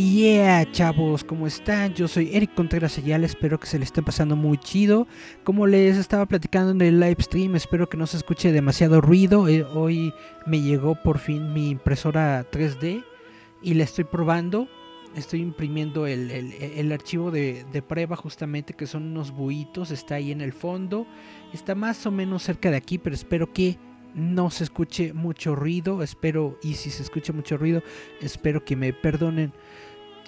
Yeah, chavos, ¿cómo están? Yo soy Eric Contreras Ayala, espero que se le esté pasando muy chido. Como les estaba platicando en el live stream, espero que no se escuche demasiado ruido. Eh, hoy me llegó por fin mi impresora 3D y la estoy probando. Estoy imprimiendo el, el- archivo de, de prueba justamente, que son unos buitos, está ahí en el fondo. Está más o menos cerca de aquí, pero espero que no se escuche mucho ruido. Espero, y si se escucha mucho ruido, espero que me perdonen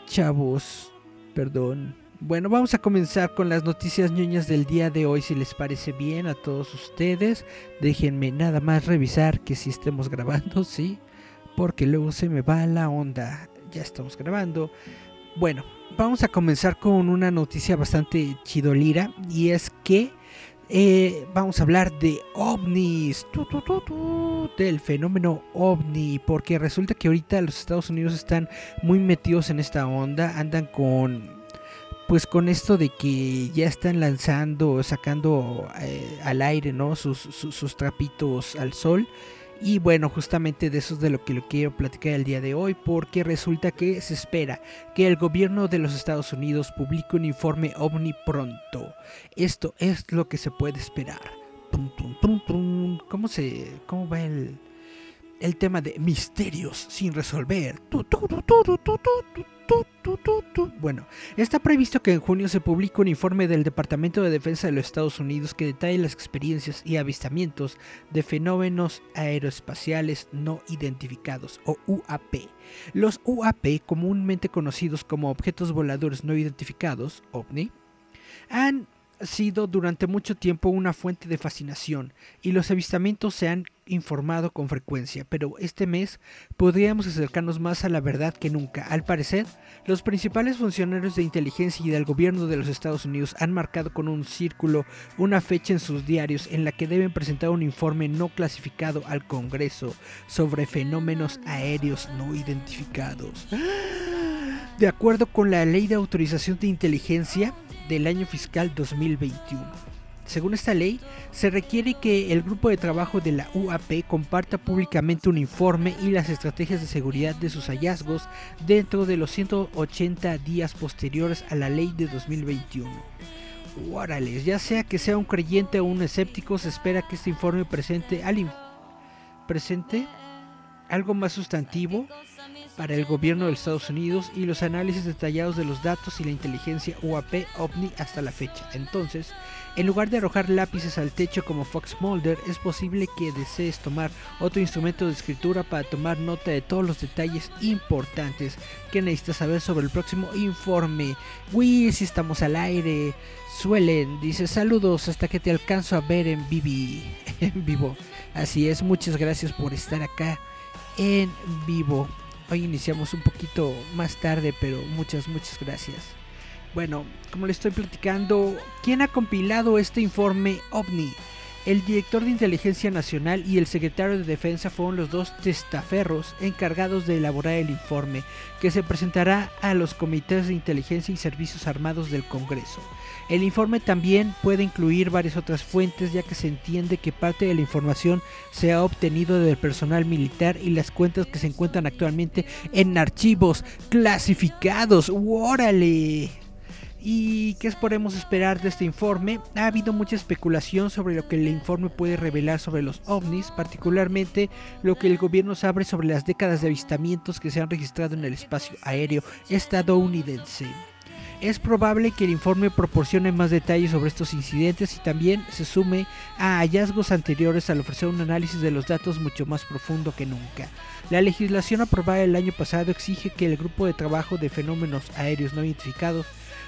chavos, perdón. Bueno, vamos a comenzar con las noticias ñoñas del día de hoy, si les parece bien a todos ustedes. Déjenme nada más revisar que si estemos grabando, sí, porque luego se me va la onda. Ya estamos grabando. Bueno, vamos a comenzar con una noticia bastante chidolira y es que eh, vamos a hablar de ovnis, tu, tu, tu, del fenómeno ovni, porque resulta que ahorita los Estados Unidos están muy metidos en esta onda, andan con pues con esto de que ya están lanzando, sacando eh, al aire, ¿no? Sus, sus trapitos al sol. Y bueno, justamente de eso es de lo que le quiero platicar el día de hoy, porque resulta que se espera que el gobierno de los Estados Unidos publique un informe ovni pronto. Esto es lo que se puede esperar. ¿Cómo se, cómo va el, el tema de misterios sin resolver. Bueno, está previsto que en junio se publique un informe del Departamento de Defensa de los Estados Unidos que detalle las experiencias y avistamientos de fenómenos aeroespaciales no identificados o UAP. Los UAP, comúnmente conocidos como objetos voladores no identificados, OVNI, han sido durante mucho tiempo una fuente de fascinación y los avistamientos se han informado con frecuencia, pero este mes podríamos acercarnos más a la verdad que nunca. Al parecer, los principales funcionarios de inteligencia y del gobierno de los Estados Unidos han marcado con un círculo una fecha en sus diarios en la que deben presentar un informe no clasificado al Congreso sobre fenómenos aéreos no identificados. De acuerdo con la Ley de Autorización de Inteligencia del año fiscal 2021. Según esta ley, se requiere que el grupo de trabajo de la UAP comparta públicamente un informe y las estrategias de seguridad de sus hallazgos dentro de los 180 días posteriores a la ley de 2021. Órale, ya sea que sea un creyente o un escéptico, se espera que este informe presente, al in- algo más sustantivo para el gobierno de Estados Unidos y los análisis detallados de los datos y la inteligencia UAP OVNI hasta la fecha. Entonces, en lugar de arrojar lápices al techo como Fox Mulder, es posible que desees tomar otro instrumento de escritura para tomar nota de todos los detalles importantes que necesitas saber sobre el próximo informe. Uy, si estamos al aire. Suelen, dice saludos hasta que te alcanzo a ver en, vivi, en vivo. Así es, muchas gracias por estar acá en vivo. Hoy iniciamos un poquito más tarde, pero muchas, muchas gracias. Bueno, como le estoy platicando, ¿quién ha compilado este informe OVNI? El director de Inteligencia Nacional y el secretario de Defensa fueron los dos testaferros encargados de elaborar el informe, que se presentará a los comités de inteligencia y servicios armados del Congreso. El informe también puede incluir varias otras fuentes, ya que se entiende que parte de la información se ha obtenido del personal militar y las cuentas que se encuentran actualmente en archivos clasificados. ¡Órale! ¿Y qué podemos esperar de este informe? Ha habido mucha especulación sobre lo que el informe puede revelar sobre los ovnis, particularmente lo que el gobierno sabe sobre las décadas de avistamientos que se han registrado en el espacio aéreo estadounidense. Es probable que el informe proporcione más detalles sobre estos incidentes y también se sume a hallazgos anteriores al ofrecer un análisis de los datos mucho más profundo que nunca. La legislación aprobada el año pasado exige que el grupo de trabajo de fenómenos aéreos no identificados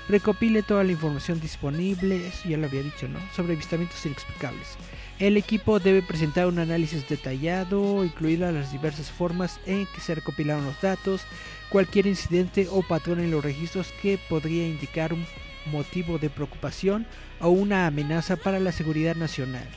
recopile toda la información disponible, ya lo había dicho, ¿no? Sobre avistamientos inexplicables. El equipo debe presentar un análisis detallado, incluidas las diversas formas en que se recopilaron los datos, cualquier incidente o patrón en los registros que podría indicar un motivo de preocupación o una amenaza para la seguridad nacional.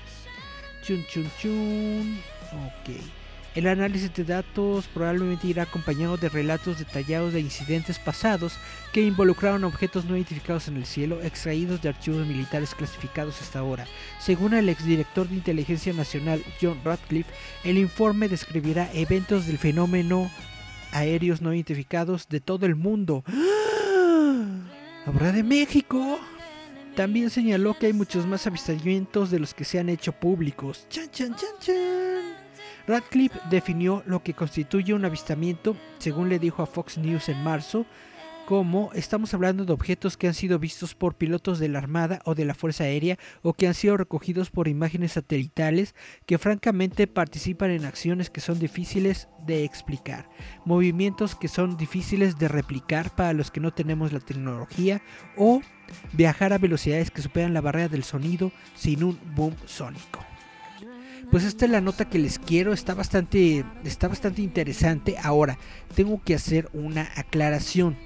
Chun chun chun. Ok. El análisis de datos probablemente irá acompañado de relatos detallados de incidentes pasados que involucraron objetos no identificados en el cielo, extraídos de archivos militares clasificados hasta ahora. Según el exdirector de Inteligencia Nacional John Radcliffe, el informe describirá eventos del fenómeno aéreos no identificados de todo el mundo. ¿Habrá de México? También señaló que hay muchos más avistamientos de los que se han hecho públicos. Chan, chan, chan, chan. Radcliffe definió lo que constituye un avistamiento, según le dijo a Fox News en marzo, como estamos hablando de objetos que han sido vistos por pilotos de la Armada o de la Fuerza Aérea o que han sido recogidos por imágenes satelitales que francamente participan en acciones que son difíciles de explicar, movimientos que son difíciles de replicar para los que no tenemos la tecnología o viajar a velocidades que superan la barrera del sonido sin un boom sónico. Pues esta es la nota que les quiero, está bastante, está bastante interesante. Ahora, tengo que hacer una aclaración.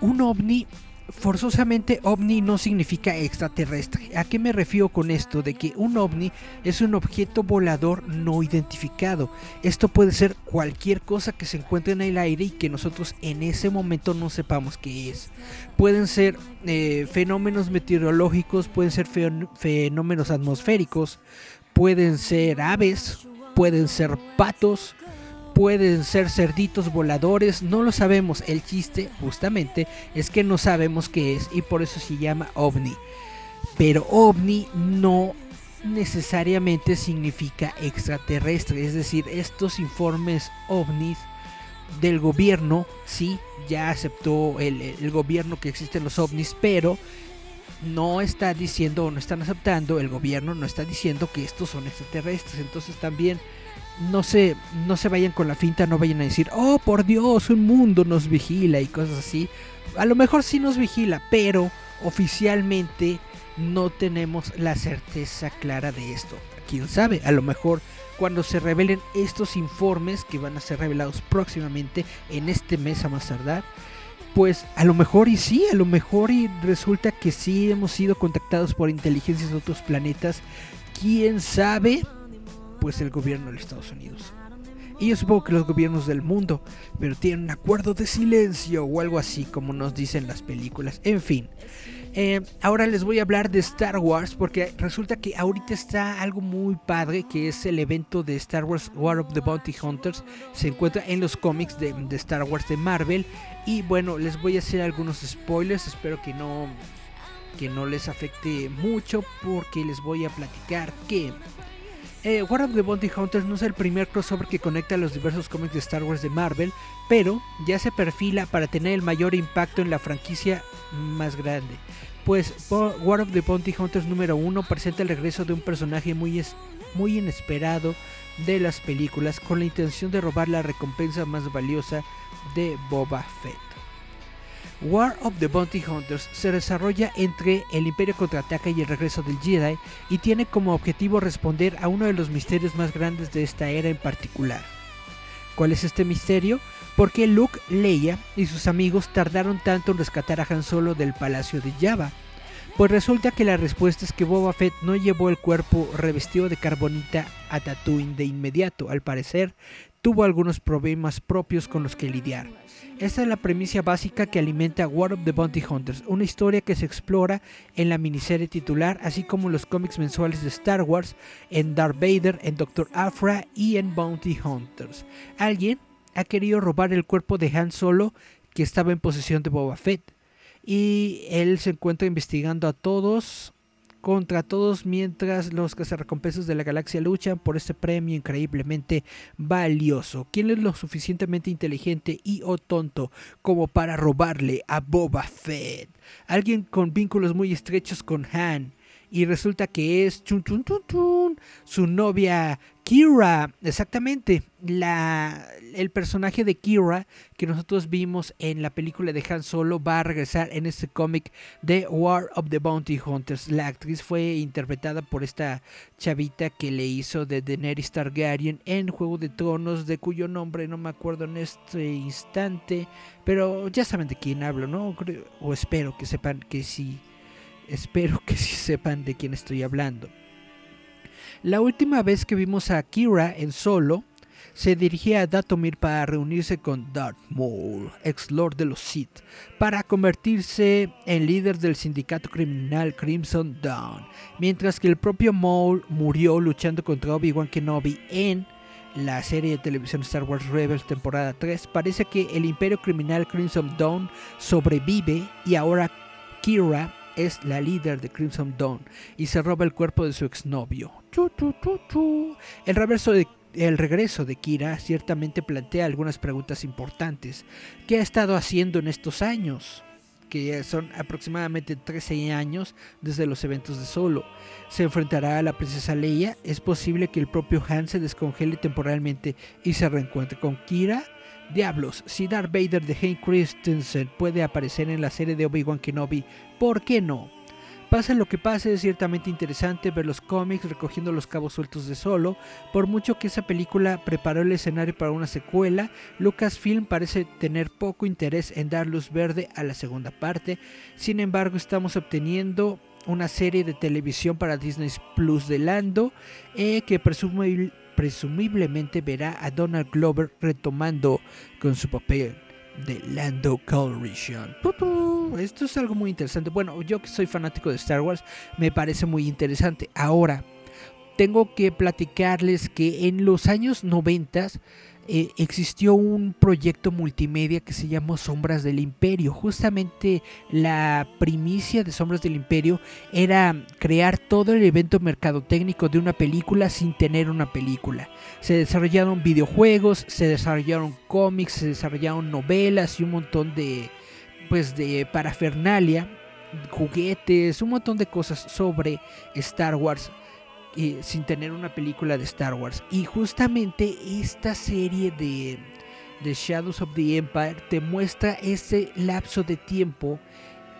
Un ovni, forzosamente ovni no significa extraterrestre. ¿A qué me refiero con esto? De que un ovni es un objeto volador no identificado. Esto puede ser cualquier cosa que se encuentre en el aire y que nosotros en ese momento no sepamos qué es. Pueden ser eh, fenómenos meteorológicos, pueden ser fenómenos atmosféricos, pueden ser aves, pueden ser patos, pueden ser cerditos voladores, no lo sabemos. El chiste justamente es que no sabemos qué es y por eso se llama ovni. Pero ovni no necesariamente significa extraterrestre, es decir, estos informes ovnis del gobierno, sí, ya aceptó el, gobierno que existen los ovnis, pero no está diciendo o no están aceptando, el gobierno no está diciendo que estos son extraterrestres, entonces también no se, no se vayan con la finta, no vayan a decir, oh por Dios, un mundo nos vigila y cosas así. A lo mejor sí nos vigila, pero oficialmente no tenemos la certeza clara de esto. Quién sabe, a lo mejor cuando se revelen estos informes que van a ser revelados próximamente en este mes a más tardar, pues a lo mejor y sí, a lo mejor y resulta que sí hemos sido contactados por inteligencias de otros planetas. Quién sabe, pues el gobierno de los Estados Unidos. Y yo supongo que los gobiernos del mundo, pero tienen un acuerdo de silencio o algo así como nos dicen las películas. En fin, eh, ahora les voy a hablar de Star Wars porque resulta que ahorita está algo muy padre que es el evento de Star Wars War of the Bounty Hunters. Se encuentra en los cómics de, Star Wars de Marvel. Y bueno, les voy a hacer algunos spoilers. Espero que no, que no les afecte mucho porque les voy a platicar que eh, War of the Bounty Hunters no es el primer crossover que conecta los diversos cómics de Star Wars de Marvel, pero ya se perfila para tener el mayor impacto en la franquicia más grande. Pues War of the Bounty Hunters número 1 presenta el regreso de un personaje muy, muy inesperado de las películas con la intención de robar la recompensa más valiosa de Boba Fett. War of the Bounty Hunters se desarrolla entre el Imperio contraataca y el regreso del Jedi y tiene como objetivo responder a uno de los misterios más grandes de esta era en particular. ¿Cuál es este misterio? ¿Por qué Luke, Leia y sus amigos tardaron tanto en rescatar a Han Solo del palacio de Java? Pues resulta que la respuesta es que Boba Fett no llevó el cuerpo revestido de carbonita a Tatooine de inmediato. Al parecer, tuvo algunos problemas propios con los que lidiar. Esta es la premisa básica que alimenta War of the Bounty Hunters, una historia que se explora en la miniserie titular, así como en los cómics mensuales de Star Wars, en Darth Vader, en Doctor Afra y en Bounty Hunters. Alguien ha querido robar el cuerpo de Han Solo que estaba en posesión de Boba Fett y él se encuentra investigando a todos contra todos mientras los cazarrecompensas de la galaxia luchan por este premio increíblemente valioso. ¿Quién es lo suficientemente inteligente y o tonto como para robarle a Boba Fett? Alguien con vínculos muy estrechos con Han y resulta que es chun, su novia Kira, exactamente, la, el personaje de Kira que nosotros vimos en la película de Han Solo va a regresar en este cómic de War of the Bounty Hunters. La actriz fue interpretada por esta chavita que le hizo de Daenerys Targaryen en Juego de Tronos, de cuyo nombre no me acuerdo en este instante, pero ya saben de quién hablo, ¿no? O espero que sepan que sí. Espero que sí sepan de quién estoy hablando. La última vez que vimos a Kira en solo, se dirigía a Datomir para reunirse con Darth Maul, ex Lord de los Sith, para convertirse en líder del sindicato criminal Crimson Dawn, mientras que el propio Maul murió luchando contra Obi-Wan Kenobi en la serie de televisión Star Wars Rebels temporada 3, parece que el imperio criminal Crimson Dawn sobrevive y ahora Kira es la líder de Crimson Dawn y se roba el cuerpo de su exnovio. El reverso de el regreso de Kira ciertamente plantea algunas preguntas importantes. ¿Qué ha estado haciendo en estos años? que son aproximadamente 13 años desde los eventos de Solo. ¿Se enfrentará a la princesa Leia? ¿Es posible que el propio Han se descongele temporalmente y se reencuentre con Kira? Diablos, si Darth Vader de Hayden Christensen puede aparecer en la serie de Obi-Wan Kenobi, ¿por qué no? Pase lo que pase, es ciertamente interesante ver los cómics recogiendo los cabos sueltos de solo. Por mucho que esa película preparó el escenario para una secuela, Lucasfilm parece tener poco interés en dar luz verde a la segunda parte. Sin embargo, estamos obteniendo una serie de televisión para Disney Plus de Lando eh, que presumiblemente verá a Donald Glover retomando con su papel de Lando Calrissian. Esto es algo muy interesante. Bueno, yo que soy fanático de Star Wars, me parece muy interesante. Ahora, tengo que platicarles que en los años 90 eh, existió un proyecto multimedia que se llamó Sombras del Imperio. Justamente la primicia de Sombras del Imperio era crear todo el evento mercadotécnico de una película sin tener una película. Se desarrollaron videojuegos, se desarrollaron cómics, se desarrollaron novelas y un montón de pues de parafernalia, juguetes, un montón de cosas sobre Star Wars sin tener una película de Star Wars. Y justamente esta serie de, Shadows of the Empire te muestra ese lapso de tiempo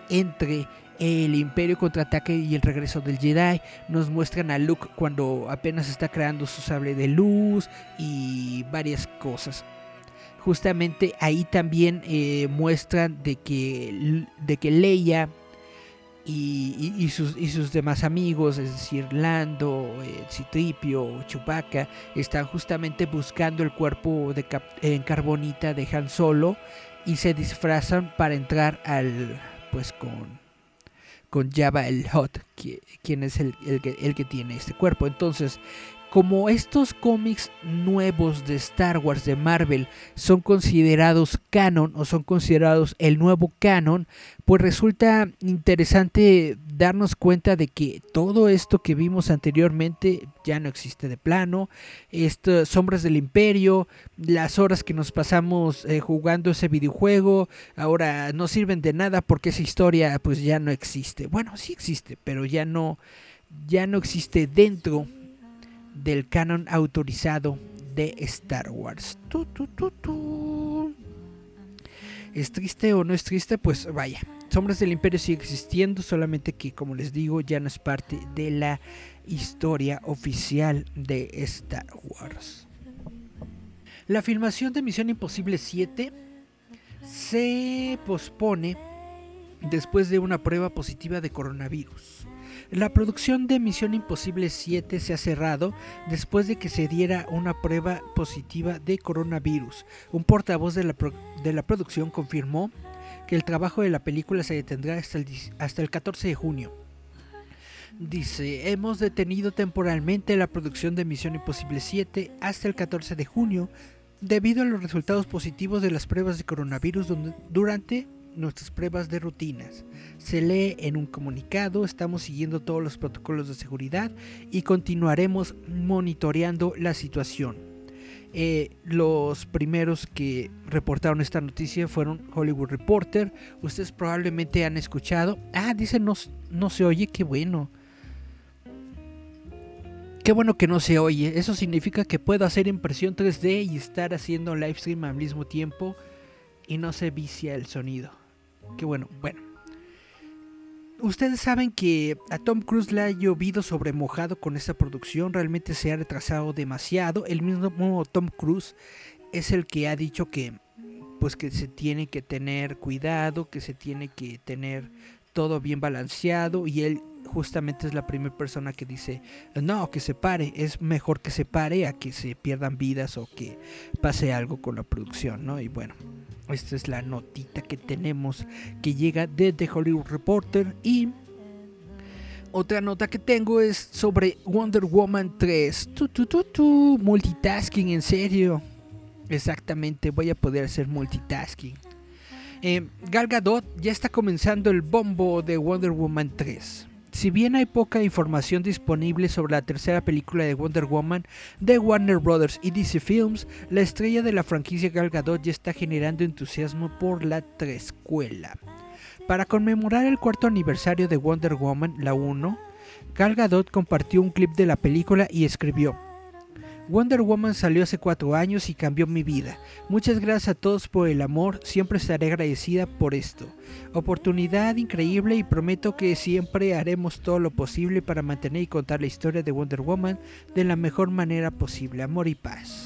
entre el Imperio contraataque y el regreso del Jedi. Nos muestran a Luke cuando apenas está creando su sable de luz y varias cosas. Justamente ahí también eh, muestran de que, de que Leia y, sus, y, sus, demás amigos, es decir, Lando, eh, Citripio, Chewbacca, están justamente buscando el cuerpo de en carbonita de Han Solo y se disfrazan para entrar al, pues con, con Java el Hot, quien es el, el, que, el que tiene este cuerpo. Entonces, como estos cómics nuevos de Star Wars de Marvel son considerados canon o son considerados el nuevo canon, pues resulta interesante darnos cuenta de que todo esto que vimos anteriormente ya no existe de plano. Estas sombras del imperio, las horas que nos pasamos eh, jugando ese videojuego, ahora no sirven de nada porque esa historia pues ya no existe. Bueno, sí existe, pero ya no ya no existe dentro del canon autorizado de Star Wars. ¿Es triste o no es triste? Pues vaya, Sombras del Imperio sigue existiendo, solamente que como les digo ya no es parte de la historia oficial de Star Wars. La filmación de Misión Imposible 7 se pospone después de una prueba positiva de coronavirus. La producción de Misión Imposible 7 se ha cerrado después de que se diera una prueba positiva de coronavirus. Un portavoz de la, de la producción confirmó que el trabajo de la película se detendrá hasta el, hasta el 14 de junio. Dice, hemos detenido temporalmente la producción de Misión Imposible 7 hasta el 14 de junio debido a los resultados positivos de las pruebas de coronavirus durante nuestras pruebas de rutinas. Se lee en un comunicado, estamos siguiendo todos los protocolos de seguridad y continuaremos monitoreando la situación. Eh, los primeros que reportaron esta noticia fueron Hollywood Reporter. Ustedes probablemente han escuchado. Ah, dice no, no se oye, qué bueno. Qué bueno que no se oye. Eso significa que puedo hacer impresión 3D y estar haciendo live stream al mismo tiempo y no se vicia el sonido. Qué bueno. Bueno. Ustedes saben que a Tom Cruise le ha llovido sobre mojado con esta producción. Realmente se ha retrasado demasiado. El mismo Tom Cruise es el que ha dicho que pues que se tiene que tener cuidado, que se tiene que tener todo bien balanceado y él justamente es la primera persona que dice, no, que se pare, es mejor que se pare a que se pierdan vidas o que pase algo con la producción, ¿no? Y bueno, esta es la notita que tenemos que llega desde Hollywood Reporter y... Otra nota que tengo es sobre Wonder Woman 3. Tu. Multitasking, en serio. Exactamente, voy a poder hacer multitasking. Eh, Gal Gadot ya está comenzando el bombo de Wonder Woman 3. Si bien hay poca información disponible sobre la tercera película de Wonder Woman de Warner Bros. y DC Films, la estrella de la franquicia Gal Gadot ya está generando entusiasmo por la trescuela. Para conmemorar el cuarto aniversario de Wonder Woman, la 1, Gal Gadot compartió un clip de la película y escribió: Wonder Woman salió hace cuatro años y cambió mi vida. Muchas gracias a todos por el amor, siempre estaré agradecida por esto. Oportunidad increíble y prometo que siempre haremos todo lo posible para mantener y contar la historia de Wonder Woman de la mejor manera posible. Amor y paz.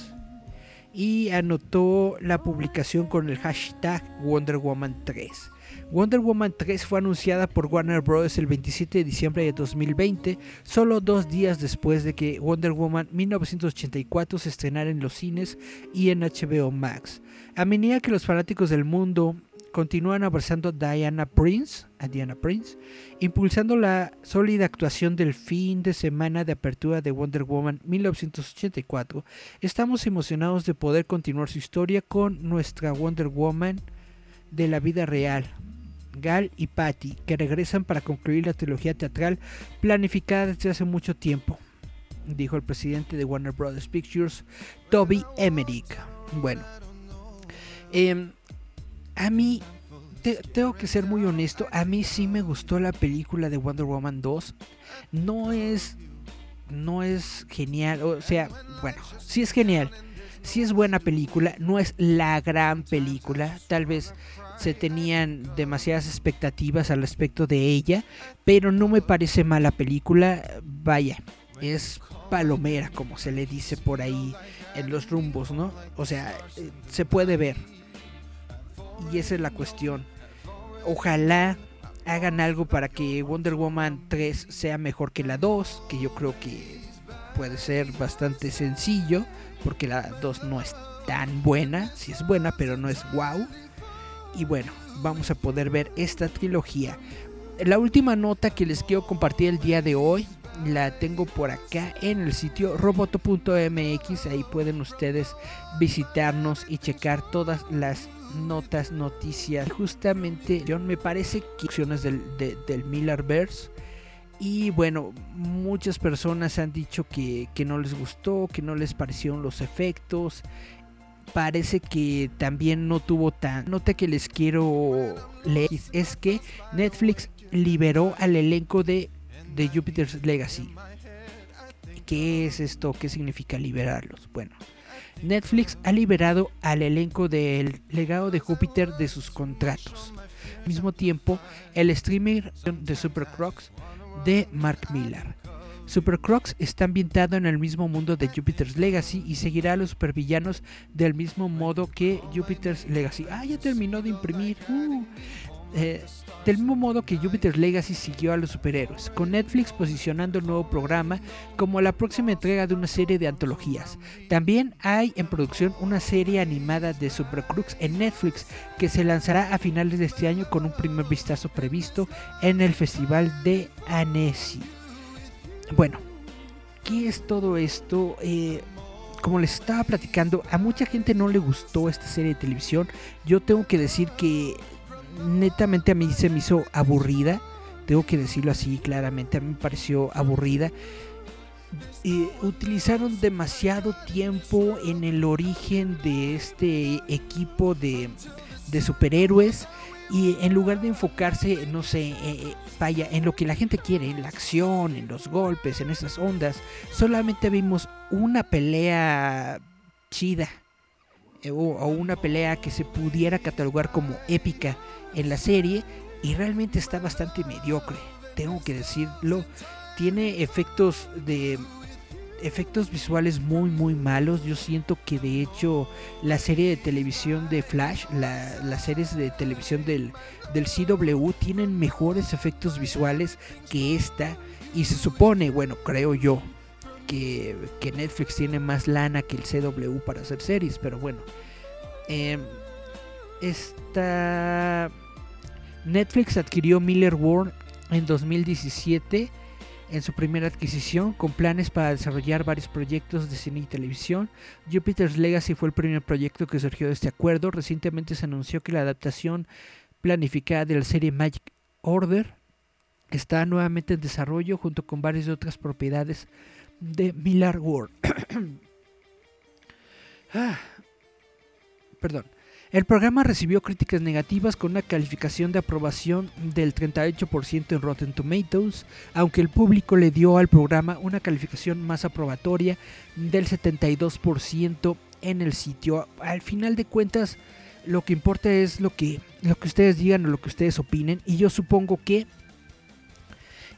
Y anotó la publicación con el hashtag Wonder Woman 3. Wonder Woman 3 fue anunciada por Warner Bros. el 27 de diciembre de 2020, solo dos días después de que Wonder Woman 1984 se estrenara en los cines y en HBO Max. A medida que los fanáticos del mundo continúan abrazando a Diana Prince, a Diana Prince, impulsando la sólida actuación del fin de semana de apertura de Wonder Woman 1984, estamos emocionados de poder continuar su historia con nuestra Wonder Woman de la vida real, Gal y Patty, que regresan para concluir la trilogía teatral planificada desde hace mucho tiempo, dijo el presidente de Warner Bros. Pictures, Toby Emmerich. Bueno, em, a mí, tengo que ser muy honesto, a mí sí me gustó la película de Wonder Woman 2. No es, no es genial, o sea, bueno, sí es genial. Sí es buena película, no es la gran película, tal vez se tenían demasiadas expectativas al respecto de ella, pero no me parece mala película, vaya, es palomera como se le dice por ahí en los rumbos, ¿no? O sea, eh, se puede ver. Y esa es la cuestión. Ojalá hagan algo para que Wonder Woman 3 sea mejor que la 2, que yo creo que puede ser bastante sencillo, porque la 2 no es tan buena, si es buena, pero no es wow. Y bueno, vamos a poder ver esta trilogía. La última nota que les quiero compartir el día de hoy la tengo por acá en el sitio roboto.mx. Ahí pueden ustedes visitarnos y checar todas las notas, noticias. Justamente, John, me parece que del, del Millerverse. Y bueno, muchas personas han dicho que, que no les gustó, que no les parecieron los efectos parece que también no tuvo tan... Nota que les quiero leer es que Netflix liberó al elenco de, de Jupiter's Legacy. ¿Qué es esto? ¿Qué significa liberarlos? Bueno, Netflix ha liberado al elenco del legado de Júpiter de sus contratos. Al mismo tiempo, el streamer de Super Crocs de Mark Miller Super Crocs está ambientado en el mismo mundo de Jupiter's Legacy y seguirá a los supervillanos del mismo modo que Jupiter's Legacy. Ah, ya terminó de imprimir. Uh. Eh, del mismo modo que Jupiter's Legacy siguió a los superhéroes, con Netflix posicionando el nuevo programa como la próxima entrega de una serie de antologías. También hay en producción una serie animada de Super Crux en Netflix que se lanzará a finales de este año con un primer vistazo previsto en el Festival de Annecy. Bueno, ¿qué es todo esto? Eh, como les estaba platicando, a mucha gente no le gustó esta serie de televisión. Yo tengo que decir que netamente a mí se me hizo aburrida. Tengo que decirlo así claramente, a mí me pareció aburrida. utilizaron demasiado tiempo en el origen de este equipo de, de superhéroes y en lugar de enfocarse, no sé, eh, eh, vaya, en lo que la gente quiere, en la acción, en los golpes, en esas ondas, solamente vimos una pelea chida eh, o, una pelea que se pudiera catalogar como épica en la serie y realmente está bastante mediocre, tengo que decirlo. Tiene efectos de efectos visuales muy muy malos. Yo siento que de hecho la serie de televisión de Flash, las series de televisión del, del CW tienen mejores efectos visuales que esta. Y se supone, bueno, creo yo, que, Netflix tiene más lana que el CW para hacer series. Pero bueno. Em, esta... Netflix adquirió Miller World en 2017 en su primera adquisición con planes para desarrollar varios proyectos de cine y televisión. Jupiter's Legacy fue el primer proyecto que surgió de este acuerdo. Recientemente se anunció que la adaptación planificada de la serie Magic Order está nuevamente en desarrollo junto con varias otras propiedades de Miller World. ah, perdón. El programa recibió críticas negativas con una calificación de aprobación del 38% en Rotten Tomatoes, aunque el público le dio al programa una calificación más aprobatoria del 72% en el sitio. Al final de cuentas, lo que importa es lo que, lo que ustedes digan o lo que ustedes opinen, y yo supongo que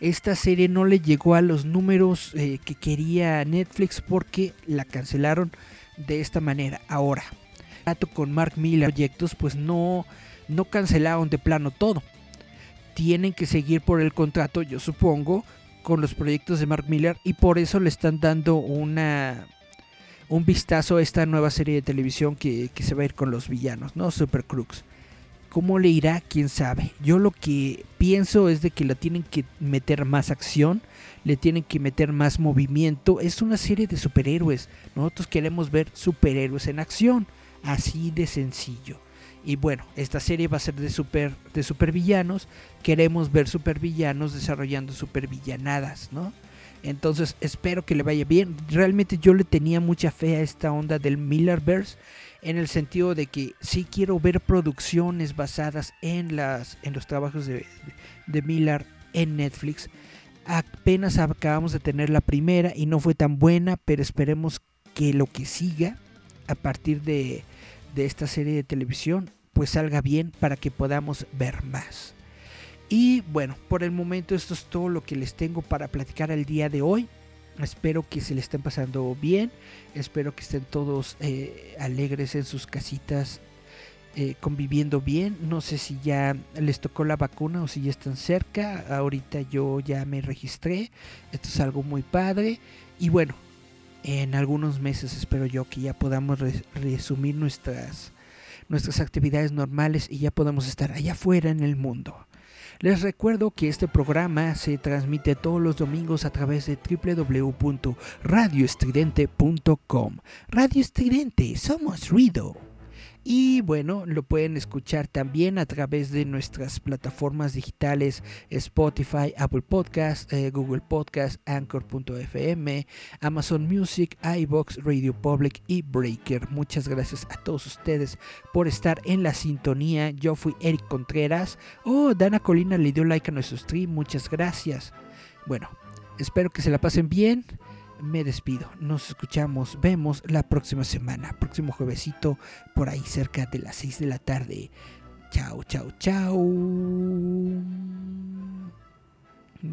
esta serie no le llegó a los números eh, que quería Netflix porque la cancelaron de esta manera. Ahora, con Mark Miller proyectos, pues no, no cancelaron de plano todo. Tienen que seguir por el contrato, yo supongo, con los proyectos de Mark Miller y por eso le están dando una un vistazo a esta nueva serie de televisión que, que se va a ir con los villanos, ¿no? Super Crooks. ¿Cómo le irá? ¿Quién sabe? Yo lo que pienso es de que le tienen que meter más acción, le tienen que meter más movimiento. Es una serie de superhéroes. Nosotros queremos ver superhéroes en acción. Así de sencillo. Y bueno, esta serie va a ser de super de supervillanos. Queremos ver supervillanos desarrollando supervillanadas, ¿no? Entonces espero que le vaya bien. Realmente yo le tenía mucha fe a esta onda del Millerverse en el sentido de que sí quiero ver producciones basadas en las en los trabajos de, de Miller en Netflix. Apenas acabamos de tener la primera y no fue tan buena, pero esperemos que lo que siga a partir de de esta serie de televisión pues salga bien para que podamos ver más. Y bueno, por el momento esto es todo lo que les tengo para platicar el día de hoy. Espero que se le estén pasando bien. Espero que estén todos eh, alegres en sus casitas, eh, conviviendo bien. No sé si ya les tocó la vacuna o si ya están cerca. Ahorita yo ya me registré. Esto es algo muy padre. Y bueno, en algunos meses espero yo que ya podamos resumir nuestras, nuestras actividades normales y ya podamos estar allá afuera en el mundo. Les recuerdo que este programa se transmite todos los domingos a través de www.radioestridente.com. Radio Estridente, somos ruido. Y bueno, lo pueden escuchar también a través de nuestras plataformas digitales Spotify, Apple Podcast, eh, Google Podcast, Anchor.fm, Amazon Music, iBox, Radio Public y Breaker. Muchas gracias a todos ustedes por estar en la sintonía. Yo fui Eric Contreras. Oh, Dana Colina le dio like a nuestro stream. Muchas gracias. Bueno, espero que se la pasen bien me despido. Nos escuchamos, vemos la próxima semana, próximo juevesito, por ahí cerca de las 6 de la tarde. Chao, chao, chao.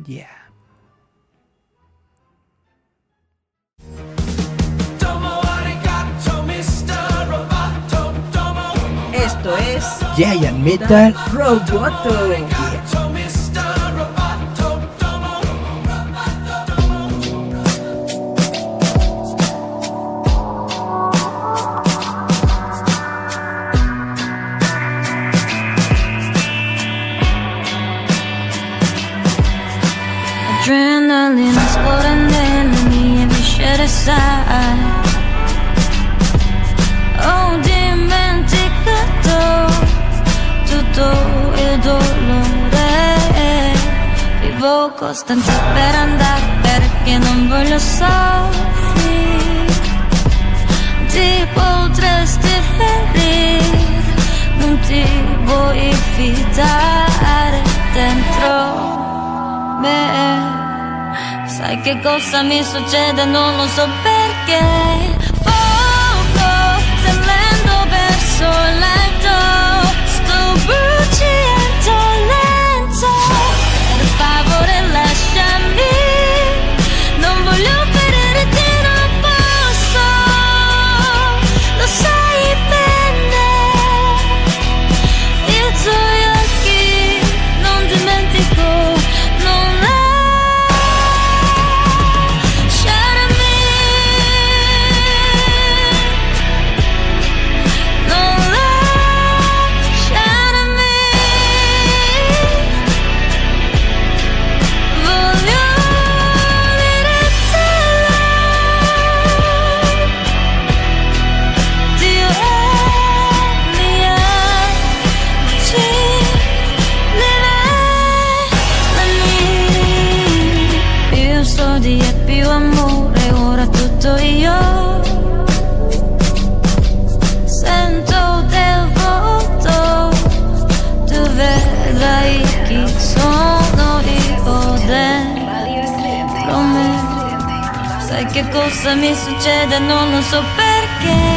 Ya. Esto es Giant Metal Roboto. sai Un dimenticato Tutto il é dolore é, é. Vivo costante per andare Perché non voglio Tipo Ti potresti ferire Non ti vuoi fidare Dentro me. Sai che cosa mi succede, non lo so perché. Fuoco, salendo verso la perché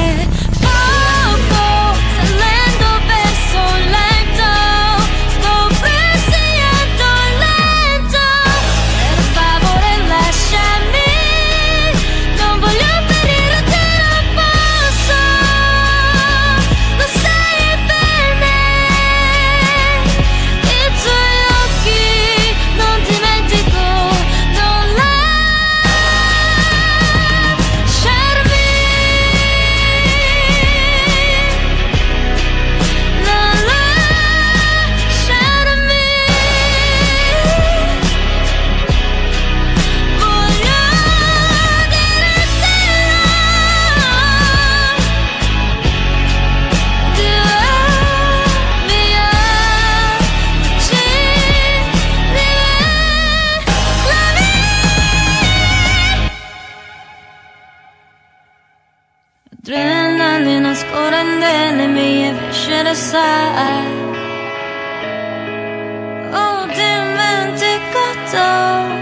an enemy of genocide. Oh, demanded God.